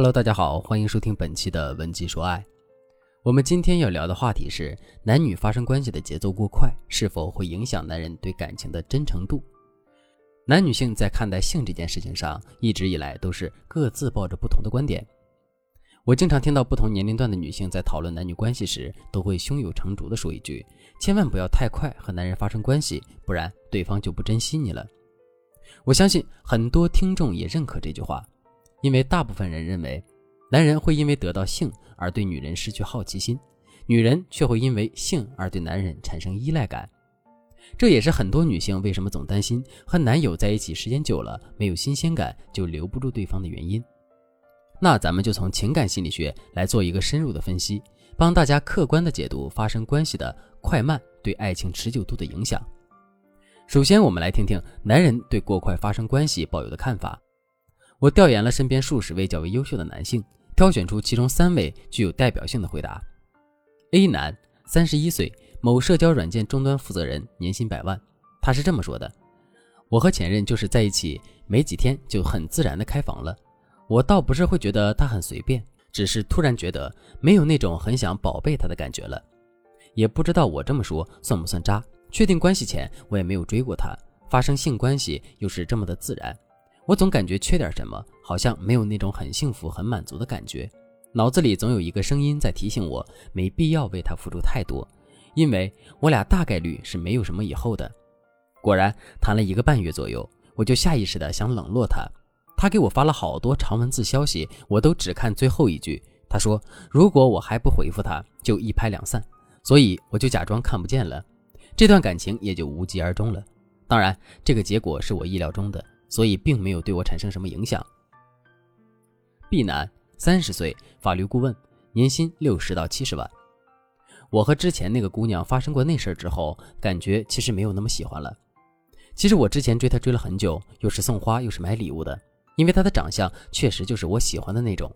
Hello，大家好，欢迎收听本期的文姬说爱。我们今天要聊的话题是：男女发生关系的节奏过快，是否会影响男人对感情的真诚度？男女性在看待性这件事情上，一直以来都是各自抱着不同的观点。我经常听到不同年龄段的女性在讨论男女关系时，都会胸有成竹地说一句：“千万不要太快和男人发生关系，不然对方就不珍惜你了。”我相信很多听众也认可这句话，因为大部分人认为，男人会因为得到性而对女人失去好奇心，女人却会因为性而对男人产生依赖感。这也是很多女性为什么总担心和男友在一起时间久了没有新鲜感，就留不住对方的原因。那咱们就从情感心理学来做一个深入的分析，帮大家客观的解读发生关系的快慢对爱情持久度的影响。首先，我们来听听男人对过快发生关系抱有的看法。我调研了身边数十位较为优秀的男性，挑选出其中三位具有代表性的回答。A 男，三十一岁，某社交软件终端负责人，年薪百万。他是这么说的：“我和前任就是在一起没几天就很自然的开房了。”我倒不是会觉得他很随便，只是突然觉得没有那种很想宝贝他的感觉了。也不知道我这么说算不算渣。确定关系前，我也没有追过他，发生性关系又是这么的自然，我总感觉缺点什么，好像没有那种很幸福、很满足的感觉。脑子里总有一个声音在提醒我，没必要为他付出太多，因为我俩大概率是没有什么以后的。果然，谈了一个半月左右，我就下意识的想冷落他。他给我发了好多长文字消息，我都只看最后一句。他说：“如果我还不回复他，就一拍两散。”所以我就假装看不见了，这段感情也就无疾而终了。当然，这个结果是我意料中的，所以并没有对我产生什么影响。B 男，三十岁，法律顾问，年薪六十到七十万。我和之前那个姑娘发生过那事儿之后，感觉其实没有那么喜欢了。其实我之前追她追了很久，又是送花又是买礼物的。因为她的长相确实就是我喜欢的那种，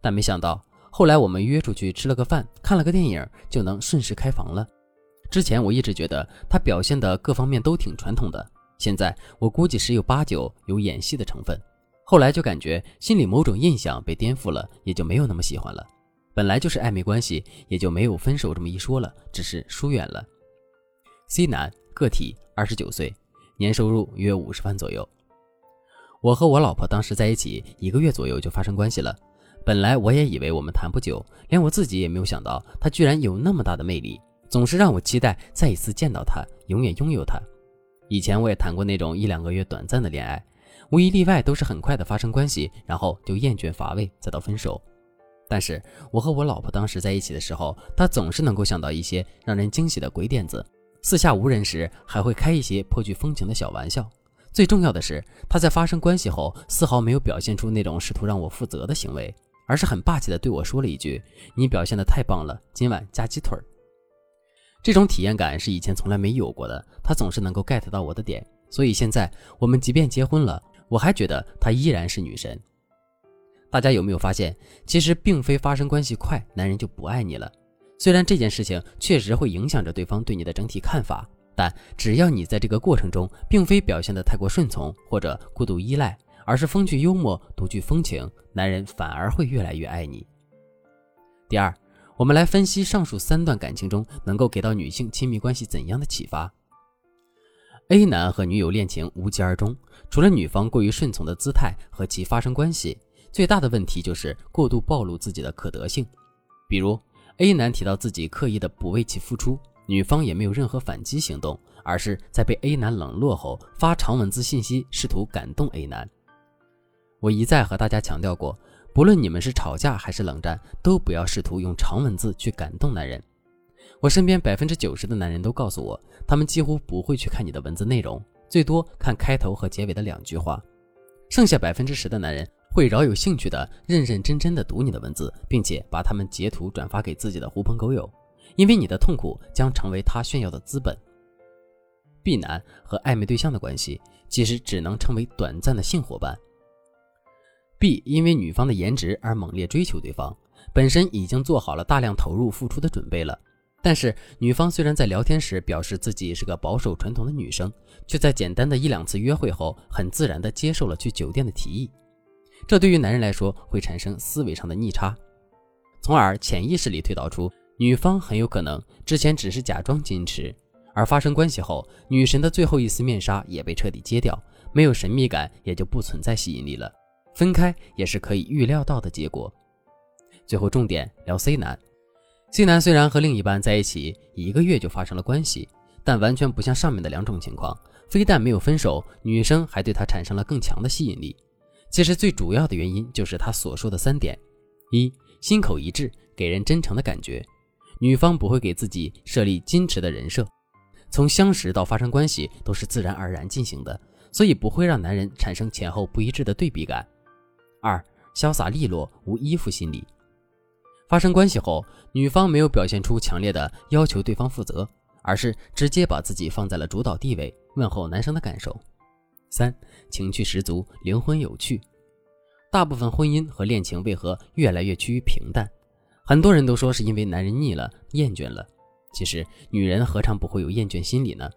但没想到后来我们约出去吃了个饭，看了个电影，就能顺势开房了。之前我一直觉得他表现的各方面都挺传统的，现在我估计十有八九有演戏的成分。后来就感觉心里某种印象被颠覆了，也就没有那么喜欢了。本来就是暧昧关系，也就没有分手这么一说了，只是疏远了。C 男，个体，二十九岁，年收入约五十万左右。我和我老婆当时在一起一个月左右就发生关系了，本来我也以为我们谈不久，连我自己也没有想到她居然有那么大的魅力，总是让我期待再一次见到她，永远拥有她。以前我也谈过那种一两个月短暂的恋爱，无一例外都是很快的发生关系，然后就厌倦乏味，再到分手。但是我和我老婆当时在一起的时候，她总是能够想到一些让人惊喜的鬼点子，四下无人时还会开一些颇具风情的小玩笑。最重要的是，他在发生关系后，丝毫没有表现出那种试图让我负责的行为，而是很霸气的对我说了一句：“你表现的太棒了，今晚加鸡腿儿。”这种体验感是以前从来没有过的。他总是能够 get 到我的点，所以现在我们即便结婚了，我还觉得他依然是女神。大家有没有发现，其实并非发生关系快，男人就不爱你了？虽然这件事情确实会影响着对方对你的整体看法。但只要你在这个过程中，并非表现得太过顺从或者过度依赖，而是风趣幽默、独具风情，男人反而会越来越爱你。第二，我们来分析上述三段感情中能够给到女性亲密关系怎样的启发。A 男和女友恋情无疾而终，除了女方过于顺从的姿态和其发生关系，最大的问题就是过度暴露自己的可得性。比如 A 男提到自己刻意的不为其付出。女方也没有任何反击行动，而是在被 A 男冷落后发长文字信息，试图感动 A 男。我一再和大家强调过，不论你们是吵架还是冷战，都不要试图用长文字去感动男人。我身边百分之九十的男人都告诉我，他们几乎不会去看你的文字内容，最多看开头和结尾的两句话。剩下百分之十的男人会饶有兴趣的、认认真真的读你的文字，并且把他们截图转发给自己的狐朋狗友。因为你的痛苦将成为他炫耀的资本。B 男和暧昧对象的关系其实只能称为短暂的性伙伴。B 因为女方的颜值而猛烈追求对方，本身已经做好了大量投入付出的准备了。但是女方虽然在聊天时表示自己是个保守传统的女生，却在简单的一两次约会后，很自然地接受了去酒店的提议。这对于男人来说会产生思维上的逆差，从而潜意识里推导出女方很有可能之前只是假装矜持，而发生关系后，女神的最后一丝面纱也被彻底揭掉，没有神秘感，也就不存在吸引力了。分开也是可以预料到的结果。最后重点聊 C 男，C 男虽然和另一半在一起一个月就发生了关系，但完全不像上面的两种情况，非但没有分手，女生还对他产生了更强的吸引力。其实最主要的原因就是他所说的三点：一、心口一致，给人真诚的感觉，女方不会给自己设立矜持的人设，从相识到发生关系都是自然而然进行的，所以不会让男人产生前后不一致的对比感。二、潇洒利落，无依附心理，发生关系后，女方没有表现出强烈的要求对方负责，而是直接把自己放在了主导地位，问候男生的感受。三情趣十足，灵魂有趣。大部分婚姻和恋情为何越来越趋于平淡？很多人都说是因为男人腻了、厌倦了。其实女人何尝不会有厌倦心理呢？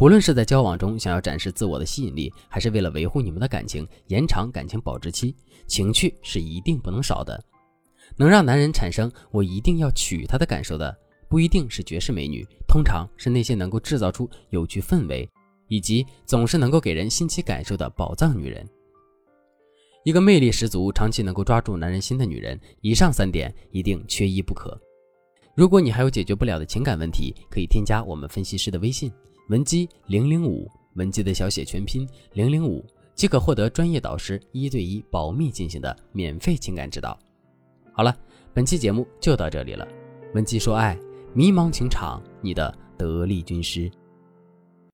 不论是在交往中想要展示自我的吸引力，还是为了维护你们的感情、延长感情保质期，情趣是一定不能少的。能让男人产生“我一定要娶她”的感受的，不一定是绝世美女，通常是那些能够制造出有趣氛围。以及总是能够给人新奇感受的宝藏女人，一个魅力十足、长期能够抓住男人心的女人，以上三点一定缺一不可。如果你还有解决不了的情感问题，可以添加我们分析师的微信文姬零零五，文姬的小写全拼零零五，即可获得专业导师一对一保密进行的免费情感指导。好了，本期节目就到这里了。文姬说爱，迷茫情场，你的得力军师。